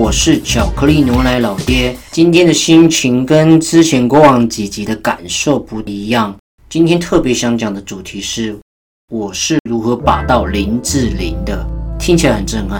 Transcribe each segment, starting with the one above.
我是巧克力牛奶老爹。今天的心情跟之前过往几集的感受不一样。今天特别想讲的主题是，我是如何把到林志玲的，听起来很震撼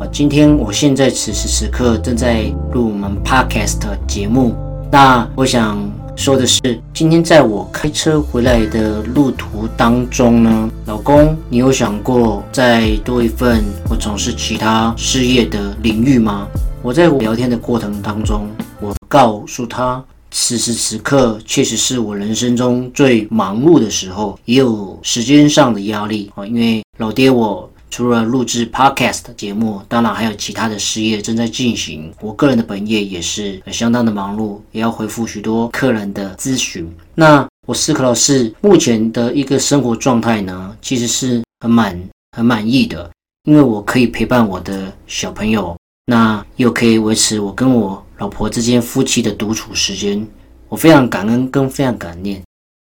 啊！今天我现在此时此刻正在录我们 podcast 节目，那我想。说的是，今天在我开车回来的路途当中呢，老公，你有想过再多一份或从事其他事业的领域吗？我在聊天的过程当中，我告诉他，此时此刻确实是我人生中最忙碌的时候，也有时间上的压力啊，因为老爹我。除了录制 podcast 节目，当然还有其他的事业正在进行。我个人的本业也是相当的忙碌，也要回复许多客人的咨询。那我思考的是，目前的一个生活状态呢，其实是很满、很满意的，因为我可以陪伴我的小朋友，那又可以维持我跟我老婆之间夫妻的独处时间。我非常感恩，跟非常感念。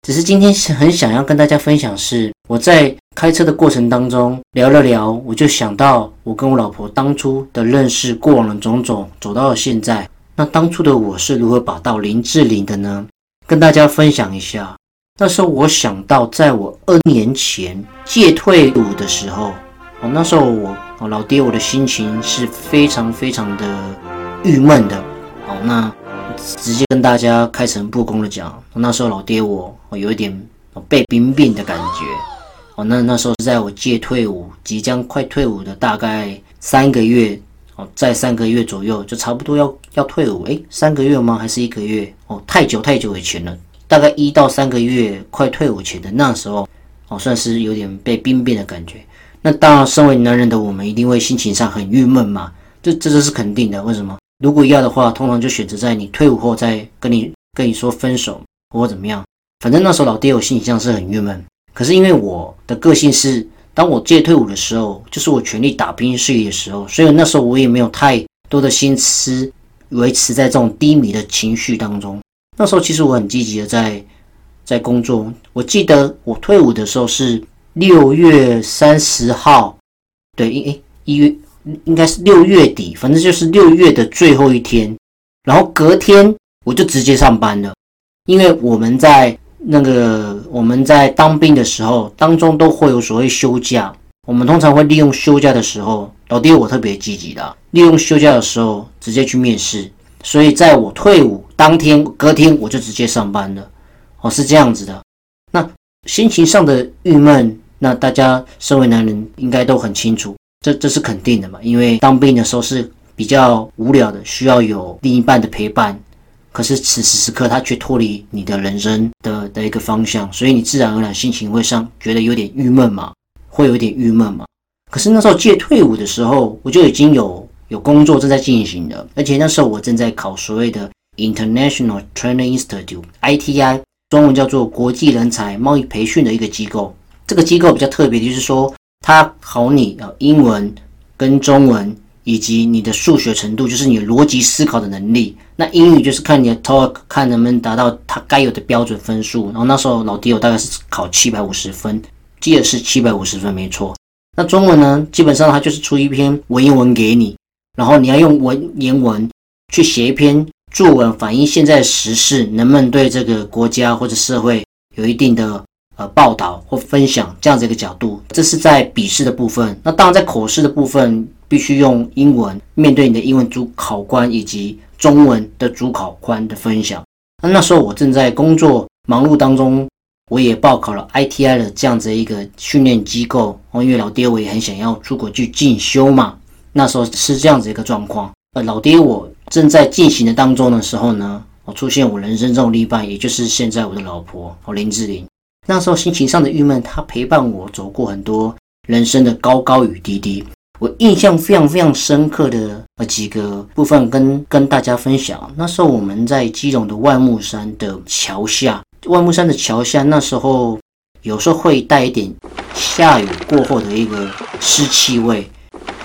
只是今天很想要跟大家分享，是我在开车的过程当中聊了聊，我就想到我跟我老婆当初的认识，过往的种种，走到了现在。那当初的我是如何把到林志玲的呢？跟大家分享一下。那时候我想到，在我二年前戒退伍的时候，哦，那时候我哦老爹我的心情是非常非常的郁闷的。哦，那。直接跟大家开诚布公的讲，那时候老爹我有一点被兵变的感觉哦。那那时候是在我戒退伍，即将快退伍的大概三个月哦，在三个月左右就差不多要要退伍。诶，三个月吗？还是一个月？哦，太久太久以前了，大概一到三个月快退伍前的那时候哦，算是有点被兵变的感觉。那当然，身为男人的我们一定会心情上很郁闷嘛，这这这是肯定的。为什么？如果要的话，通常就选择在你退伍后再跟你跟你说分手或怎么样。反正那时候老爹我心里上是很郁闷。可是因为我的个性是，当我借退伍的时候，就是我全力打拼事业的时候，所以那时候我也没有太多的心思维持在这种低迷的情绪当中。那时候其实我很积极的在在工作。我记得我退伍的时候是六月三十号，对，一一月。应该是六月底，反正就是六月的最后一天，然后隔天我就直接上班了。因为我们在那个我们在当兵的时候，当中都会有所谓休假，我们通常会利用休假的时候，老爹我特别积极的，利用休假的时候直接去面试。所以在我退伍当天，隔天我就直接上班了。哦，是这样子的。那心情上的郁闷，那大家身为男人应该都很清楚。这这是肯定的嘛？因为当兵的时候是比较无聊的，需要有另一半的陪伴。可是此时此刻，他却脱离你的人生的的一个方向，所以你自然而然心情会上觉得有点郁闷嘛，会有点郁闷嘛。可是那时候借退伍的时候，我就已经有有工作正在进行的，而且那时候我正在考所谓的 International Training Institute（ITI），中文叫做国际人才贸易培训的一个机构。这个机构比较特别，就是说。它考你啊，英文跟中文，以及你的数学程度，就是你逻辑思考的能力。那英语就是看你的 talk，看能不能达到它该有的标准分数。然后那时候老弟我大概是考七百五十分，记得是七百五十分没错。那中文呢，基本上它就是出一篇文言文给你，然后你要用文言文去写一篇作文，反映现在时事，能不能对这个国家或者社会有一定的。呃，报道或分享这样子一个角度，这是在笔试的部分。那当然，在口试的部分，必须用英文面对你的英文主考官以及中文的主考官的分享。那那时候我正在工作忙碌当中，我也报考了 ITI 的这样子一个训练机构。哦，因为老爹我也很想要出国去进修嘛。那时候是这样子一个状况。呃，老爹我正在进行的当中的时候呢，我出现我人生中的另一半，也就是现在我的老婆哦，林志玲。那时候心情上的郁闷，她陪伴我走过很多人生的高高与低低。我印象非常非常深刻的呃几个部分，跟跟大家分享。那时候我们在基隆的万木山的桥下，万木山的桥下，那时候有时候会带一点下雨过后的一个湿气味，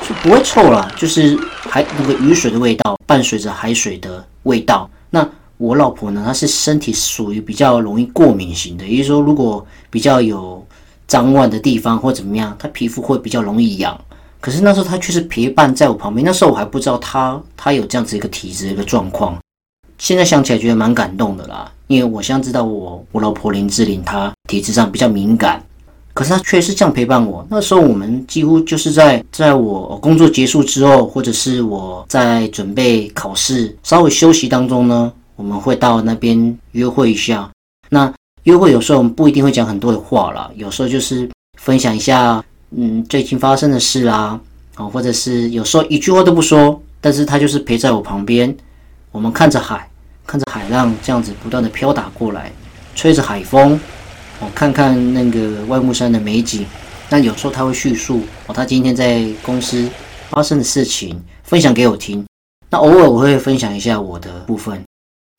就不会臭了，就是海那个雨水的味道，伴随着海水的味道。那我老婆呢，她是身体属于比较容易过敏型的，也就是说，如果比较有脏乱的地方或怎么样，她皮肤会比较容易痒。可是那时候他却是陪伴在我旁边。那时候我还不知道他他有这样子一个体质一个状况。现在想起来觉得蛮感动的啦，因为我现在知道我我老婆林志玲她体质上比较敏感，可是她却是这样陪伴我。那时候我们几乎就是在在我工作结束之后，或者是我在准备考试稍微休息当中呢，我们会到那边约会一下。那约会有时候我们不一定会讲很多的话啦，有时候就是分享一下嗯最近发生的事啊，哦或者是有时候一句话都不说，但是他就是陪在我旁边，我们看着海。看着海浪这样子不断的飘打过来，吹着海风，哦，看看那个外木山的美景。那有时候他会叙述哦，他今天在公司发生的事情，分享给我听。那偶尔我会分享一下我的部分，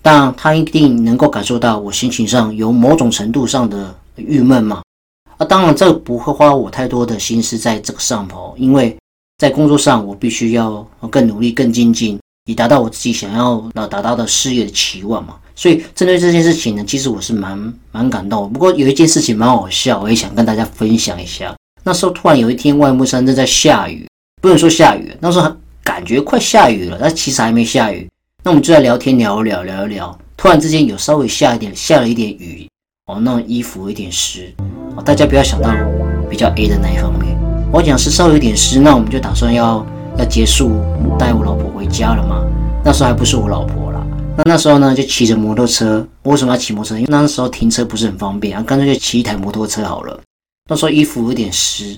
但他一定能够感受到我心情上有某种程度上的郁闷嘛。啊，当然这不会花我太多的心思在这个上头，因为在工作上我必须要更努力、更精进。以达到我自己想要呃达到的事业的期望嘛，所以针对这件事情呢，其实我是蛮蛮感动。不过有一件事情蛮好笑，我也想跟大家分享一下。那时候突然有一天，外木山正在下雨，不能说下雨，那时候感觉快下雨了，但其实还没下雨。那我们就在聊天聊一聊聊一聊，突然之间有稍微下一点下了一点雨，哦，那衣服有点湿。哦，大家不要想到比较 A 的那一方面，我讲是稍微有点湿，那我们就打算要。要结束带我老婆回家了嘛？那时候还不是我老婆啦。那那时候呢，就骑着摩托车。为什么要骑摩托车？因为那时候停车不是很方便啊，干脆就骑一台摩托车好了。那时候衣服有点湿，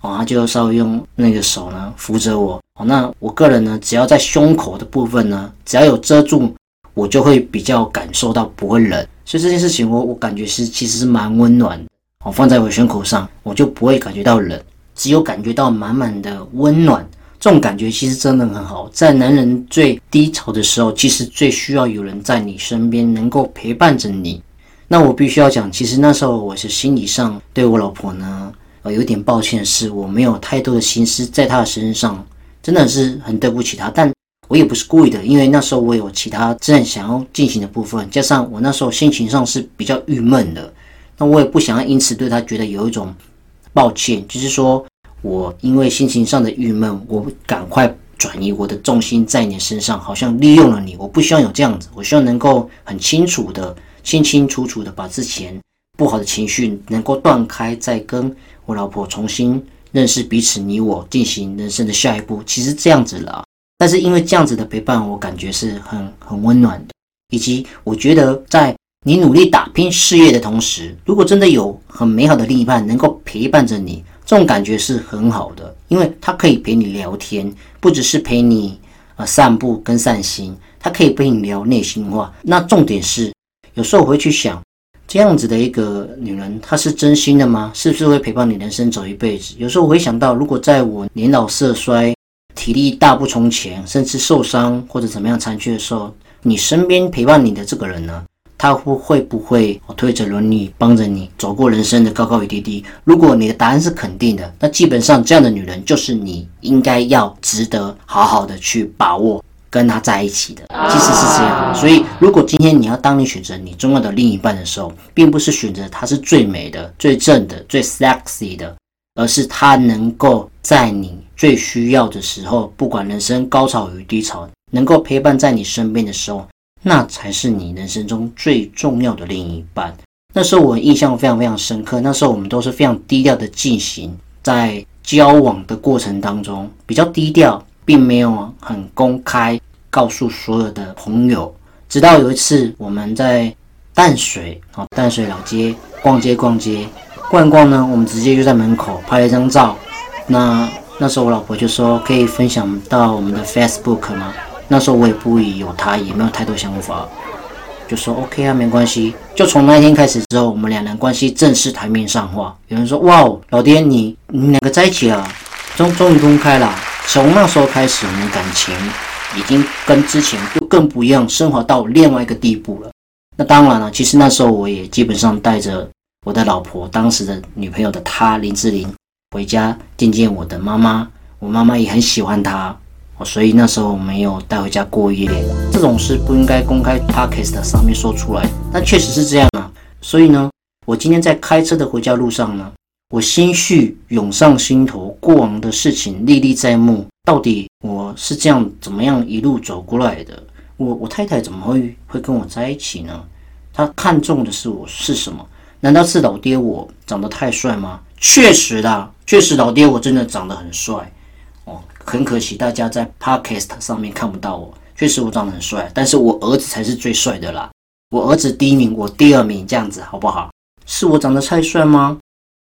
哦，他就稍微用那个手呢扶着我。哦，那我个人呢，只要在胸口的部分呢，只要有遮住，我就会比较感受到不会冷。所以这件事情，我我感觉是其实是蛮温暖的。我，放在我胸口上，我就不会感觉到冷，只有感觉到满满的温暖。这种感觉其实真的很好，在男人最低潮的时候，其实最需要有人在你身边，能够陪伴着你。那我必须要讲，其实那时候我是心理上对我老婆呢，呃，有点抱歉，是我没有太多的心思在她的身上，真的是很对不起她。但我也不是故意的，因为那时候我有其他正想要进行的部分，加上我那时候心情上是比较郁闷的，那我也不想要因此对他觉得有一种抱歉，就是说。我因为心情上的郁闷，我赶快转移我的重心在你身上，好像利用了你。我不希望有这样子，我希望能够很清楚的、清清楚楚的把之前不好的情绪能够断开，再跟我老婆重新认识彼此，你我进行人生的下一步。其实这样子了，但是因为这样子的陪伴，我感觉是很很温暖的，以及我觉得在你努力打拼事业的同时，如果真的有很美好的另一半能够陪伴着你。这种感觉是很好的，因为他可以陪你聊天，不只是陪你呃散步跟散心，他可以陪你聊内心话。那重点是，有时候我会去想，这样子的一个女人，她是真心的吗？是不是会陪伴你人生走一辈子？有时候我会想到，如果在我年老色衰、体力大不从前，甚至受伤或者怎么样残缺的时候，你身边陪伴你的这个人呢？他会会不会推着轮椅帮着你走过人生的高高与低低？如果你的答案是肯定的，那基本上这样的女人就是你应该要值得好好的去把握跟她在一起的。其实是这样，所以如果今天你要当你选择你重要的另一半的时候，并不是选择她是最美的、最正的、最 sexy 的，而是她能够在你最需要的时候，不管人生高潮与低潮，能够陪伴在你身边的时候。那才是你人生中最重要的另一半。那时候我印象非常非常深刻。那时候我们都是非常低调的进行在交往的过程当中，比较低调，并没有很公开告诉所有的朋友。直到有一次我们在淡水啊淡水老街逛街逛街逛逛呢，我们直接就在门口拍了一张照。那那时候我老婆就说可以分享到我们的 Facebook 吗？那时候我也不疑有他，也没有太多想法，就说 OK 啊，没关系。就从那一天开始之后，我们两人关系正式台面上话。有人说：“哇哦，老爹，你你们两个在一起了，终终于公开了。”从那时候开始，我们感情已经跟之前就更不一样，升华到另外一个地步了。那当然了，其实那时候我也基本上带着我的老婆，当时的女朋友的她林志玲回家见见我的妈妈，我妈妈也很喜欢她。所以那时候没有带回家过夜，这种事不应该公开 podcast 上面说出来，但确实是这样啊。所以呢，我今天在开车的回家路上呢，我心绪涌上心头，过往的事情历历在目。到底我是这样怎么样一路走过来的？我我太太怎么会会跟我在一起呢？她看中的是我是什么？难道是老爹我长得太帅吗？确实的，确实老爹我真的长得很帅。很可惜大家在 Podcast 上面看不到我，确实我长得很帅，但是我儿子才是最帅的啦。我儿子第一名，我第二名，这样子好不好？是我长得太帅吗？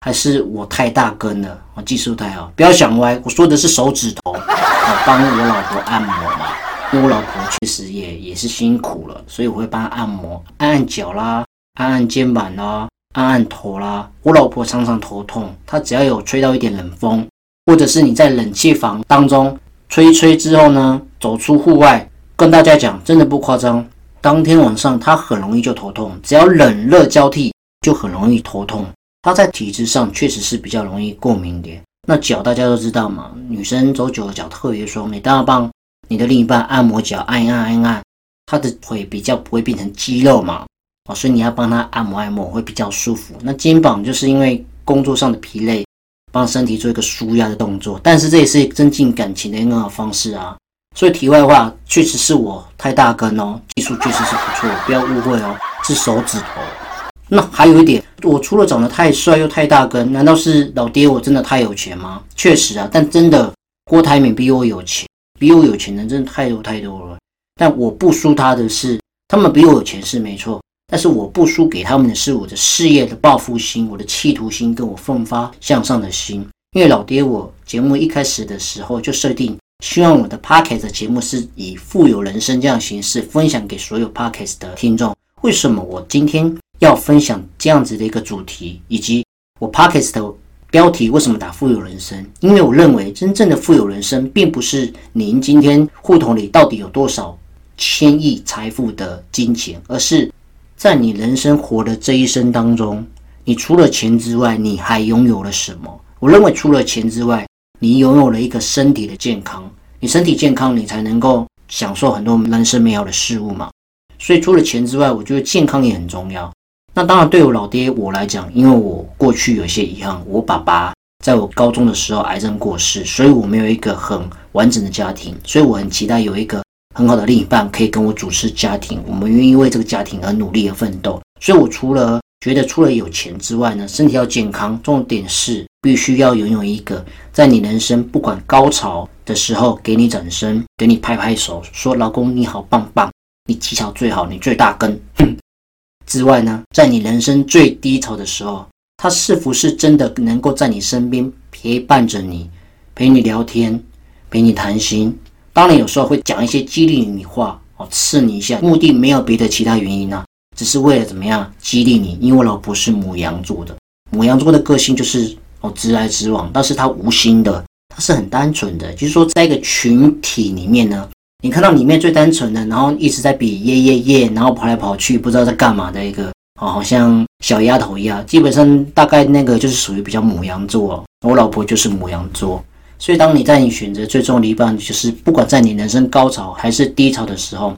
还是我太大根了？我技术太好，不要想歪。我说的是手指头，我帮我老婆按摩嘛。因为我老婆确实也也是辛苦了，所以我会帮她按摩，按按脚啦，按按肩膀啦，按按头啦。我老婆常常头痛，她只要有吹到一点冷风，或者是你在冷气房当中吹一吹之后呢，走出户外，跟大家讲，真的不夸张，当天晚上他很容易就头痛，只要冷热交替就很容易头痛。它在体质上确实是比较容易过敏点。那脚大家都知道嘛，女生走久了脚特别酸，你当然帮你的另一半按摩脚，按一按按按，他的腿比较不会变成肌肉嘛，哦，所以你要帮他按摩按摩会比较舒服。那肩膀就是因为工作上的疲累，帮身体做一个舒压的动作，但是这也是增进感情的一个好方式啊。所以题外话，确实是我太大根哦，技术确实是不错，不要误会哦，是手指头。那还有一点，我除了长得太帅又太大根，难道是老爹我真的太有钱吗？确实啊，但真的郭台铭比我有钱，比我有钱的人真的太多太多了。但我不输他的是，他们比我有钱是没错，但是我不输给他们的是我的事业的抱负心、我的企图心跟我奋发向上的心。因为老爹我节目一开始的时候就设定，希望我的 podcast 节目是以富有人生这样形式分享给所有 podcast 的听众。为什么我今天？要分享这样子的一个主题，以及我 podcast 的标题为什么打富有人生？因为我认为真正的富有人生，并不是您今天户头里到底有多少千亿财富的金钱，而是在你人生活的这一生当中，你除了钱之外，你还拥有了什么？我认为除了钱之外，你拥有了一个身体的健康。你身体健康，你才能够享受很多人生美好的事物嘛。所以除了钱之外，我觉得健康也很重要。那当然，对我老爹我来讲，因为我过去有些遗憾，我爸爸在我高中的时候癌症过世，所以我没有一个很完整的家庭，所以我很期待有一个很好的另一半可以跟我主持家庭，我们愿意为这个家庭而努力而奋斗。所以我除了觉得除了有钱之外呢，身体要健康，重点是必须要拥有一个在你人生不管高潮的时候给你掌声，给你拍拍手，说老公你好棒棒，你技巧最好，你最大根。之外呢，在你人生最低潮的时候，他是否是真的能够在你身边陪伴着你，陪你聊天，陪你谈心？当然，有时候会讲一些激励你话哦，刺你一下，目的没有别的其他原因呢，只是为了怎么样激励你？因为我老婆是母羊座的，母羊座的个性就是哦直来直往，但是他无心的，他是很单纯的，就是说在一个群体里面呢。你看到里面最单纯的，然后一直在比耶耶耶，然后跑来跑去不知道在干嘛的一个哦，好像小丫头一样。基本上大概那个就是属于比较母羊座。我老婆就是母羊座，所以当你在你选择最终的一半，就是不管在你人生高潮还是低潮的时候，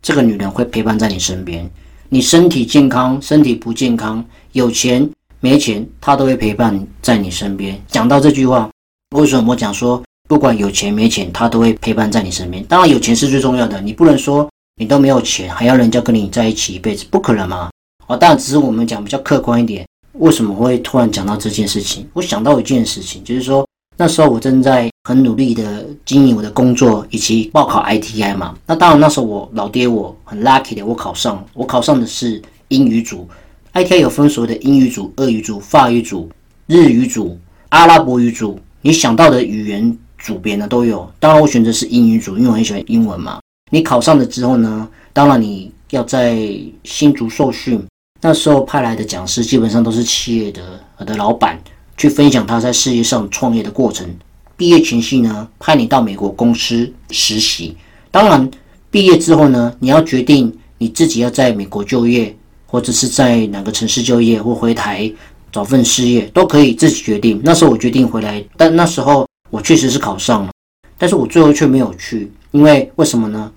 这个女人会陪伴在你身边。你身体健康，身体不健康，有钱没钱，她都会陪伴在你身边。讲到这句话，为什么我讲说？不管有钱没钱，他都会陪伴在你身边。当然，有钱是最重要的，你不能说你都没有钱，还要人家跟你在一起一辈子，不可能嘛。哦，当然，只是我们讲比较客观一点。为什么会突然讲到这件事情？我想到一件事情，就是说那时候我正在很努力的经营我的工作，以及报考 ITI 嘛。那当然，那时候我老爹我很 lucky 的，我考上，我考上的是英语组。ITI 有分所谓的英语组、俄语组、法语组、日语组、阿拉伯语组，你想到的语言。组别呢都有，当然我选择是英语组，因为我很喜欢英文嘛。你考上了之后呢，当然你要在新竹受训，那时候派来的讲师基本上都是企业的的老板，去分享他在事业上创业的过程。毕业前夕呢，派你到美国公司实习。当然毕业之后呢，你要决定你自己要在美国就业，或者是在哪个城市就业，或回台找份事业，都可以自己决定。那时候我决定回来，但那时候。我确实是考上了，但是我最后却没有去，因为为什么呢？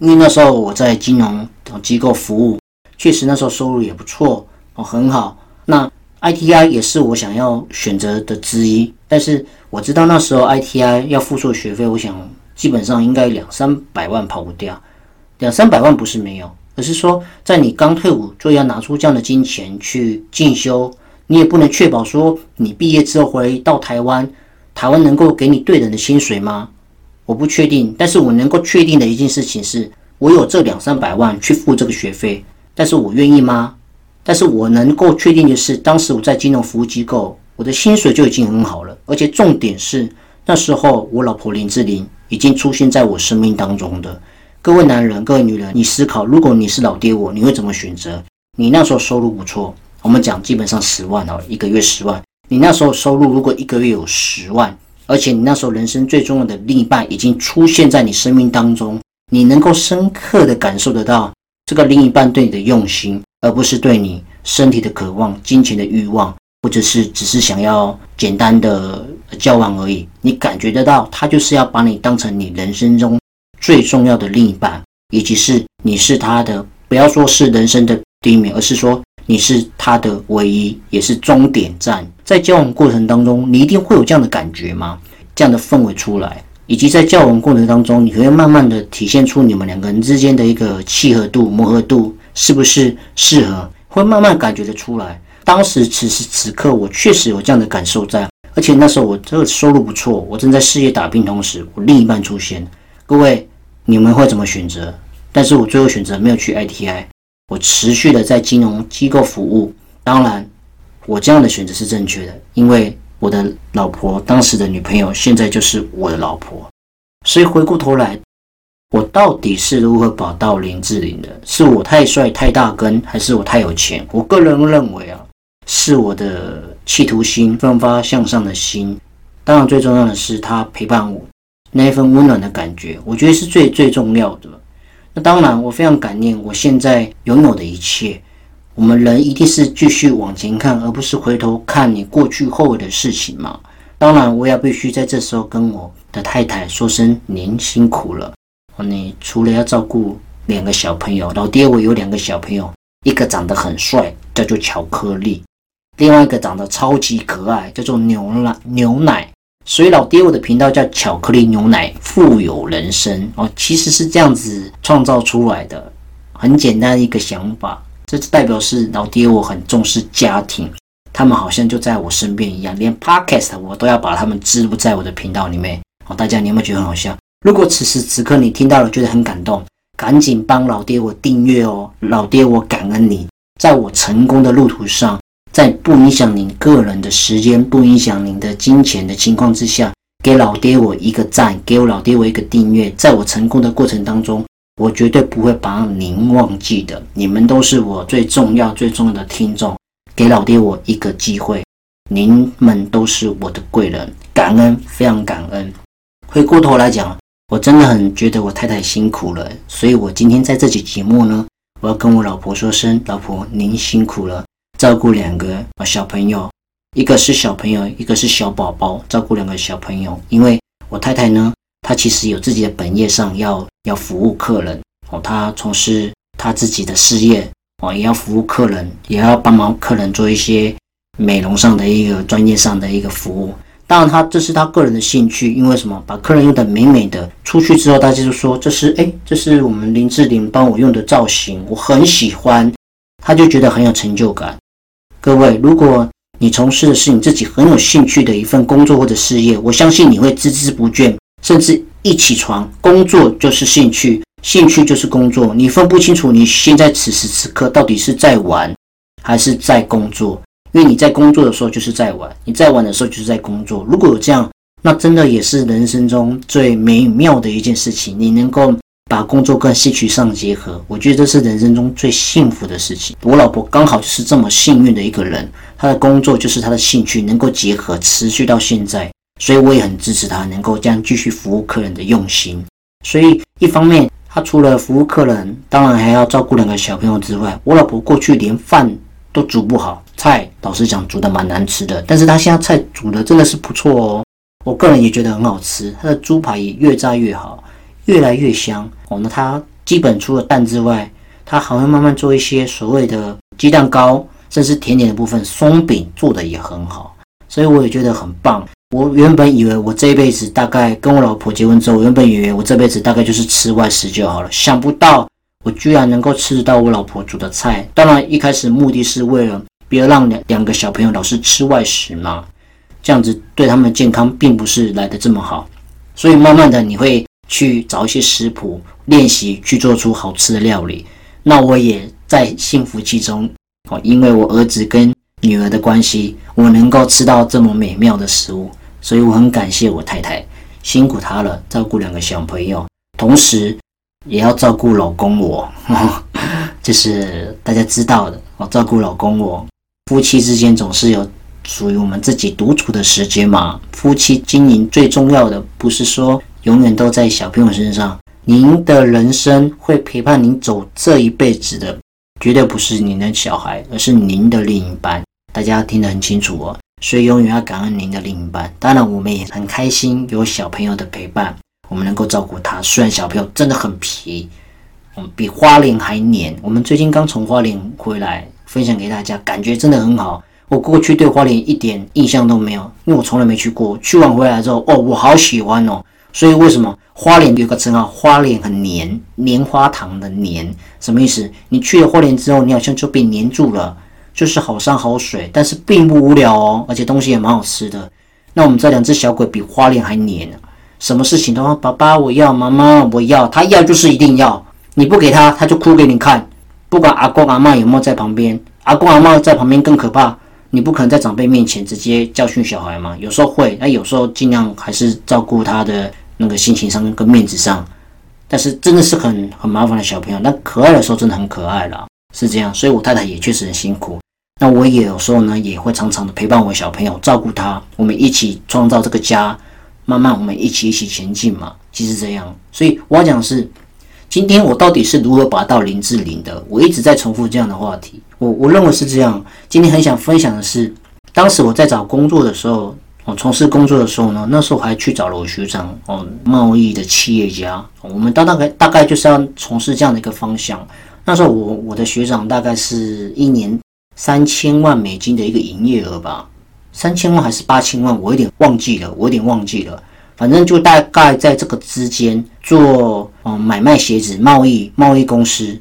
因为那时候我在金融机构服务，确实那时候收入也不错哦，很好。那 ITI 也是我想要选择的之一，但是我知道那时候 ITI 要付出学费，我想基本上应该两三百万跑不掉。两三百万不是没有，而是说在你刚退伍就要拿出这样的金钱去进修，你也不能确保说你毕业之后回到台湾，台湾能够给你对等的薪水吗？我不确定，但是我能够确定的一件事情是，我有这两三百万去付这个学费，但是我愿意吗？但是我能够确定的是，当时我在金融服务机构，我的薪水就已经很好了，而且重点是那时候我老婆林志玲已经出现在我生命当中的。各位男人，各位女人，你思考，如果你是老爹我，你会怎么选择？你那时候收入不错，我们讲基本上十万哦，一个月十万。你那时候收入如果一个月有十万，而且你那时候人生最重要的另一半已经出现在你生命当中，你能够深刻的感受得到这个另一半对你的用心。而不是对你身体的渴望、金钱的欲望，或者是只是想要简单的交往而已。你感觉得到，他就是要把你当成你人生中最重要的另一半，以及是你是他的，不要说是人生的第一名，而是说你是他的唯一，也是终点站。在交往过程当中，你一定会有这样的感觉吗？这样的氛围出来，以及在交往过程当中，你会慢慢的体现出你们两个人之间的一个契合度、磨合度。是不是适合？会慢慢感觉得出来。当时此时此刻，我确实有这样的感受在，而且那时候我这个收入不错，我正在事业打拼同时，我另一半出现。各位，你们会怎么选择？但是我最后选择没有去 ITI，我持续的在金融机构服务。当然，我这样的选择是正确的，因为我的老婆当时的女朋友现在就是我的老婆，所以回过头来。我到底是如何保到林志玲的？是我太帅太大根，还是我太有钱？我个人认为啊，是我的企图心、奋发向上的心。当然，最重要的是他陪伴我那一份温暖的感觉，我觉得是最最重要的。那当然，我非常感念我现在拥有的一切。我们人一定是继续往前看，而不是回头看你过去后悔的事情嘛。当然，我也必须在这时候跟我的太太说声您辛苦了。你除了要照顾两个小朋友，老爹我有两个小朋友，一个长得很帅，叫做巧克力；另外一个长得超级可爱，叫做牛奶牛奶。所以老爹我的频道叫巧克力牛奶富有人生哦，其实是这样子创造出来的，很简单一个想法。这代表是老爹我很重视家庭，他们好像就在我身边一样，连 podcast 我都要把他们植入在我的频道里面。哦，大家你有没有觉得很好笑？如果此时此刻你听到了，觉得很感动，赶紧帮老爹我订阅哦！老爹我感恩你，在我成功的路途上，在不影响您个人的时间、不影响您的金钱的情况之下，给老爹我一个赞，给我老爹我一个订阅。在我成功的过程当中，我绝对不会把您忘记的。你们都是我最重要、最重要的听众，给老爹我一个机会，您们都是我的贵人，感恩，非常感恩。回过头来讲。我真的很觉得我太太辛苦了，所以我今天在这期节目呢，我要跟我老婆说声：老婆，您辛苦了，照顾两个小朋友，一个是小朋友，一个是小宝宝，照顾两个小朋友。因为我太太呢，她其实有自己的本业上要要服务客人哦，她从事她自己的事业哦，也要服务客人，也要帮忙客人做一些美容上的一个专业上的一个服务。当然，他这是他个人的兴趣，因为什么？把客人用的美美的，出去之后，大家就说这是哎，这是我们林志玲帮我用的造型，我很喜欢，他就觉得很有成就感。各位，如果你从事的是你自己很有兴趣的一份工作或者事业，我相信你会孜孜不倦，甚至一起床工作就是兴趣，兴趣就是工作，你分不清楚你现在此时此刻到底是在玩还是在工作。因为你在工作的时候就是在玩，你在玩的时候就是在工作。如果有这样，那真的也是人生中最美妙的一件事情。你能够把工作跟兴趣上结合，我觉得这是人生中最幸福的事情。我老婆刚好就是这么幸运的一个人，她的工作就是她的兴趣能够结合，持续到现在。所以我也很支持她能够这样继续服务客人的用心。所以一方面，她除了服务客人，当然还要照顾两个小朋友之外，我老婆过去连饭都煮不好。菜老实讲煮的蛮难吃的，但是他现在菜煮的真的是不错哦，我个人也觉得很好吃，他的猪排也越炸越好，越来越香哦。那他基本除了蛋之外，他还会慢慢做一些所谓的鸡蛋糕，甚至甜点的部分，松饼做的也很好，所以我也觉得很棒。我原本以为我这一辈子大概跟我老婆结婚之后，原本以为我这辈子大概就是吃外食就好了，想不到我居然能够吃得到我老婆煮的菜。当然一开始目的是为了不要让两两个小朋友老是吃外食嘛，这样子对他们健康并不是来的这么好。所以慢慢的你会去找一些食谱练习去做出好吃的料理。那我也在幸福其中哦，因为我儿子跟女儿的关系，我能够吃到这么美妙的食物，所以我很感谢我太太，辛苦她了，照顾两个小朋友，同时也要照顾老公我，这是大家知道的哦。照顾老公我，夫妻之间总是有属于我们自己独处的时间嘛。夫妻经营最重要的不是说永远都在小朋友身上。您的人生会陪伴您走这一辈子的，绝对不是您的小孩，而是您的另一半。大家听得很清楚哦，所以永远要感恩您的另一半。当然，我们也很开心有小朋友的陪伴，我们能够照顾他。虽然小朋友真的很皮，嗯，比花莲还黏。我们最近刚从花莲回来，分享给大家，感觉真的很好。我过去对花莲一点印象都没有，因为我从来没去过。去完回来之后，哦，我好喜欢哦。所以为什么花莲有个称号？花莲很黏，棉花糖的黏，什么意思？你去了花莲之后，你好像就被黏住了，就是好山好水，但是并不无聊哦，而且东西也蛮好吃的。那我们这两只小鬼比花莲还黏，什么事情都要爸爸我要，妈妈我要，他要就是一定要，你不给他，他就哭给你看。不管阿公阿妈有没有在旁边，阿公阿妈在旁边更可怕，你不可能在长辈面前直接教训小孩嘛。有时候会，那有时候尽量还是照顾他的。那个心情上跟面子上，但是真的是很很麻烦的小朋友。那可爱的时候真的很可爱了，是这样。所以我太太也确实很辛苦。那我也有时候呢，也会常常的陪伴我小朋友，照顾他，我们一起创造这个家，慢慢我们一起一起前进嘛。其实这样，所以我要讲是，今天我到底是如何把到林志玲的？我一直在重复这样的话题。我我认为是这样。今天很想分享的是，当时我在找工作的时候。我从事工作的时候呢，那时候还去找了我学长哦，贸易的企业家，我们大大概大概就是要从事这样的一个方向。那时候我我的学长大概是一年三千万美金的一个营业额吧，三千万还是八千万，我有点忘记了，我有点忘记了。反正就大概在这个之间做嗯买卖鞋子贸易贸易公司，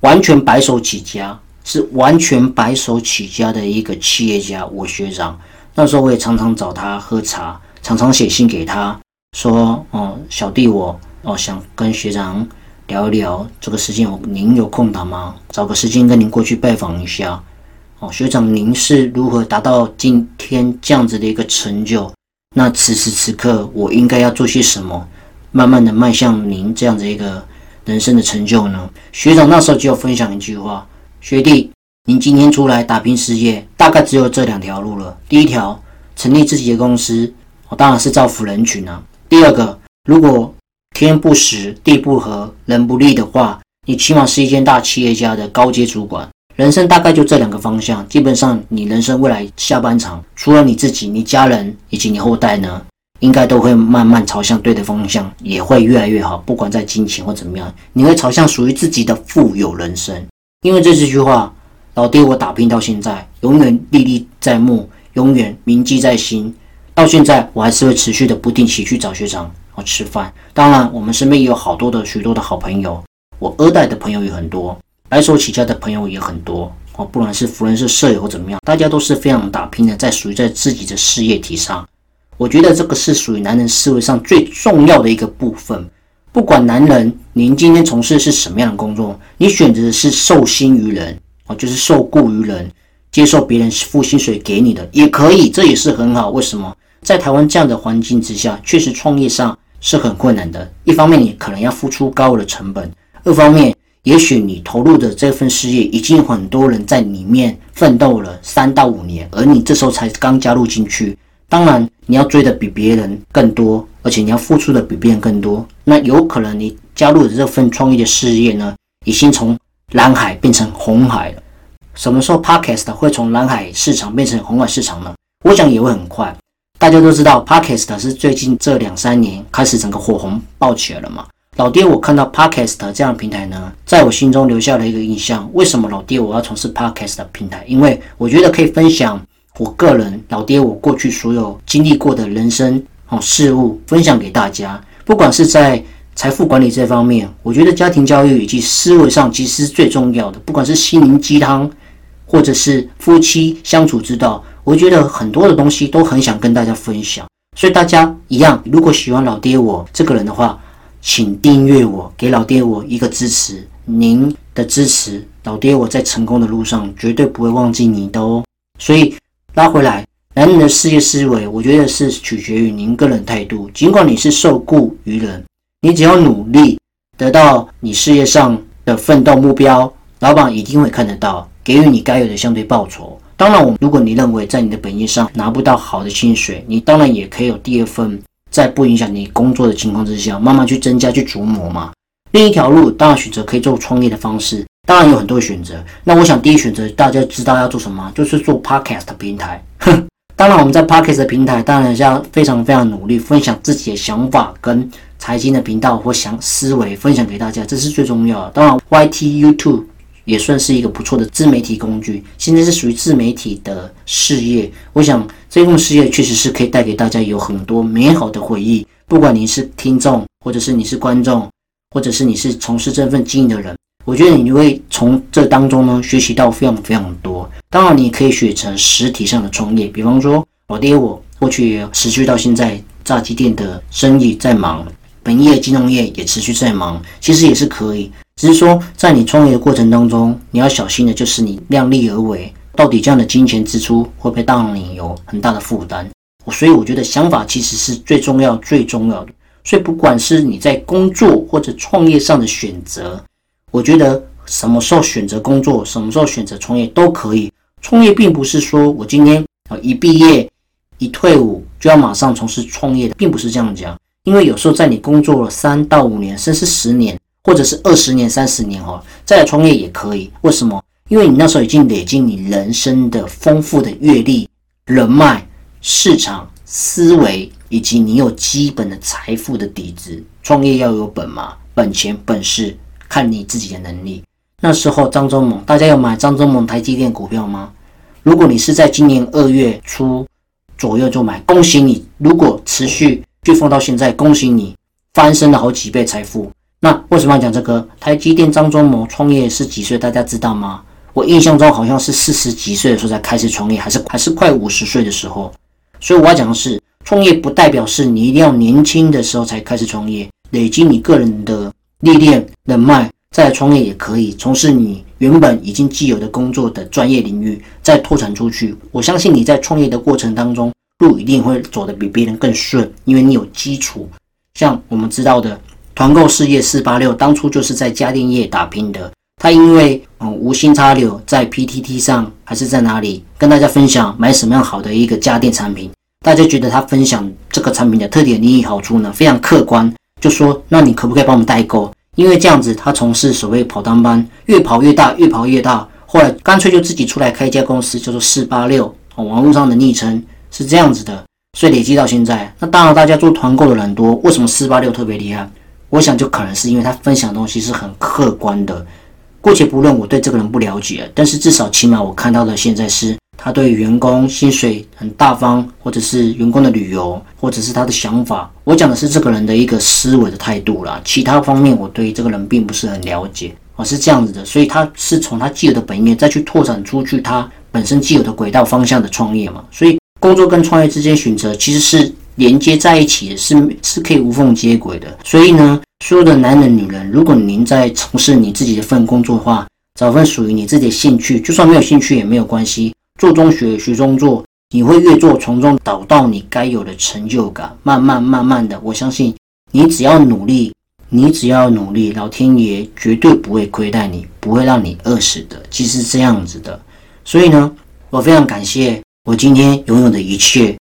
完全白手起家，是完全白手起家的一个企业家，我学长。那时候我也常常找他喝茶，常常写信给他，说：“哦，小弟我哦想跟学长聊一聊这个事情，您有空档吗？找个时间跟您过去拜访一下。哦，学长您是如何达到今天这样子的一个成就？那此时此刻我应该要做些什么，慢慢的迈向您这样的一个人生的成就呢？”学长那时候就要分享一句话：“学弟。”您今天出来打拼事业，大概只有这两条路了。第一条，成立自己的公司，我当然是造福人群啊。第二个，如果天不时、地不合、人不利的话，你起码是一间大企业家的高阶主管。人生大概就这两个方向，基本上你人生未来下半场，除了你自己、你家人以及你后代呢，应该都会慢慢朝向对的方向，也会越来越好。不管在金钱或怎么样，你会朝向属于自己的富有人生。因为这这句话。老爹，我打拼到现在，永远历历在目，永远铭记在心。到现在，我还是会持续的不定期去找学长哦吃饭。当然，我们身边也有好多的许多的好朋友，我二代的朋友也很多，白手起家的朋友也很多哦。不管是福人是舍友或怎么样，大家都是非常打拼的，在属于在自己的事业体上。我觉得这个是属于男人思维上最重要的一个部分。不管男人您今天从事的是什么样的工作，你选择的是受薪于人。哦，就是受雇于人，接受别人付薪水给你的也可以，这也是很好。为什么在台湾这样的环境之下，确实创业上是很困难的。一方面你可能要付出高额的成本，二方面也许你投入的这份事业已经有很多人在里面奋斗了三到五年，而你这时候才刚加入进去，当然你要追的比别人更多，而且你要付出的比别人更多。那有可能你加入的这份创业的事业呢，已经从蓝海变成红海了，什么时候 Podcast 会从蓝海市场变成红海市场呢？我想也会很快。大家都知道 Podcast 是最近这两三年开始整个火红爆起来了嘛。老爹，我看到 Podcast 这样的平台呢，在我心中留下了一个印象。为什么老爹我要从事 Podcast 的平台？因为我觉得可以分享我个人老爹我过去所有经历过的人生哦事物，分享给大家。不管是在财富管理这方面，我觉得家庭教育以及思维上其实是最重要的。不管是心灵鸡汤，或者是夫妻相处之道，我觉得很多的东西都很想跟大家分享。所以大家一样，如果喜欢老爹我这个人的话。请订阅我，给老爹我一个支持。您的支持，老爹我在成功的路上绝对不会忘记你的哦。所以拉回来，男人的事业思维，我觉得是取决于您个人态度。尽管你是受雇于人，你只要努力得到你事业上的奋斗目标，老板一定会看得到，给予你该有的相对报酬。当然，我如果你认为在你的本业上拿不到好的薪水，你当然也可以有第二份。在不影响你工作的情况之下，慢慢去增加、去琢磨嘛。另一条路当然选择可以做创业的方式，当然有很多选择。那我想第一选择大家知道要做什么，就是做 podcast 平台。哼，当然我们在 podcast 平台当然要非常非常努力，分享自己的想法跟财经的频道或想思维分享给大家，这是最重要的。当然 YT YouTube。也算是一个不错的自媒体工具，现在是属于自媒体的事业。我想这份事业确实是可以带给大家有很多美好的回忆。不管你是听众，或者是你是观众，或者是你是从事这份经营的人，我觉得你会从这当中呢学习到非常非常多。当然，你可以选成实体上的创业，比方说老爹我过去持续到现在炸鸡店的生意在忙，本业金融业也持续在忙，其实也是可以。只是说，在你创业的过程当中，你要小心的就是你量力而为，到底这样的金钱支出会不会让你有很大的负担？所以我觉得想法其实是最重要、最重要的。所以不管是你在工作或者创业上的选择，我觉得什么时候选择工作，什么时候选择创业都可以。创业并不是说我今天啊一毕业一退伍就要马上从事创业的，并不是这样讲。因为有时候在你工作了三到五年，甚至十年。或者是二十年、三十年哦，再来创业也可以。为什么？因为你那时候已经累积你人生的丰富的阅历、人脉、市场思维，以及你有基本的财富的底子。创业要有本嘛，本钱、本事，看你自己的能力。那时候张忠谋，大家有买张忠谋台积电股票吗？如果你是在今年二月初左右就买，恭喜你！如果持续就放到现在，恭喜你翻身了好几倍财富。那为什么要讲这个？台积电张忠谋创业是几岁？大家知道吗？我印象中好像是四十几岁的时候才开始创业，还是还是快五十岁的时候。所以我要讲的是，创业不代表是你一定要年轻的时候才开始创业，累积你个人的历练人脉再创业也可以，从事你原本已经既有的工作的专业领域，再拓展出去。我相信你在创业的过程当中，路一定会走得比别人更顺，因为你有基础。像我们知道的。团购事业四八六当初就是在家电业打拼的，他因为嗯无心插柳，在 PTT 上还是在哪里跟大家分享买什么样好的一个家电产品，大家觉得他分享这个产品的特点、利益、好处呢非常客观，就说那你可不可以帮我们代购？因为这样子他从事所谓跑单班，越跑越大，越跑越大，后来干脆就自己出来开一家公司，叫做四八六，网络上的昵称是这样子的，所以累积到现在，那当然大家做团购的人多，为什么四八六特别厉害？我想，就可能是因为他分享的东西是很客观的。姑且不论我对这个人不了解，但是至少起码我看到的现在是他对员工薪水很大方，或者是员工的旅游，或者是他的想法。我讲的是这个人的一个思维的态度啦。其他方面我对这个人并不是很了解。我是这样子的，所以他是从他既有的本业再去拓展出去他本身既有的轨道方向的创业嘛。所以工作跟创业之间选择其实是。连接在一起的是是可以无缝接轨的，所以呢，所有的男人女人，如果您在从事你自己的份工作的话，找份属于你自己的兴趣，就算没有兴趣也没有关系，做中学，学中做，你会越做从中找到你该有的成就感，慢慢慢慢的，我相信你只要努力，你只要努力，老天爷绝对不会亏待你，不会让你饿死的，其实这样子的，所以呢，我非常感谢我今天拥有的一切。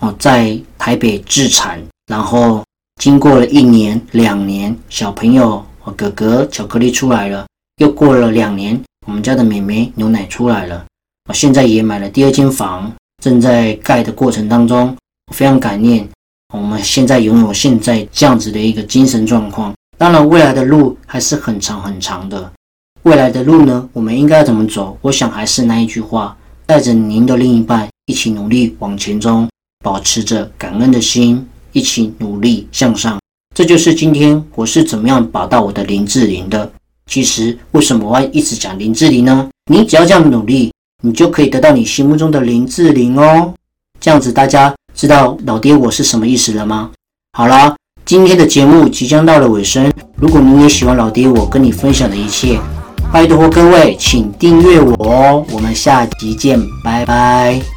哦，在台北自产，然后经过了一年、两年，小朋友和哥哥巧克力出来了，又过了两年，我们家的妹妹牛奶出来了。我现在也买了第二间房，正在盖的过程当中。我非常感念我们现在拥有现在这样子的一个精神状况，当然，未来的路还是很长很长的。未来的路呢，我们应该怎么走？我想还是那一句话，带着您的另一半一起努力往前冲，保持着感恩的心，一起努力向上。这就是今天我是怎么样把到我的林志玲的。其实为什么我要一直讲林志玲呢？你只要这样努力，你就可以得到你心目中的林志玲哦。这样子大家知道老爹我是什么意思了吗？好啦，今天的节目即将到了尾声。如果你也喜欢老爹我跟你分享的一切，拜托各位，请订阅我哦！我们下集见，拜拜。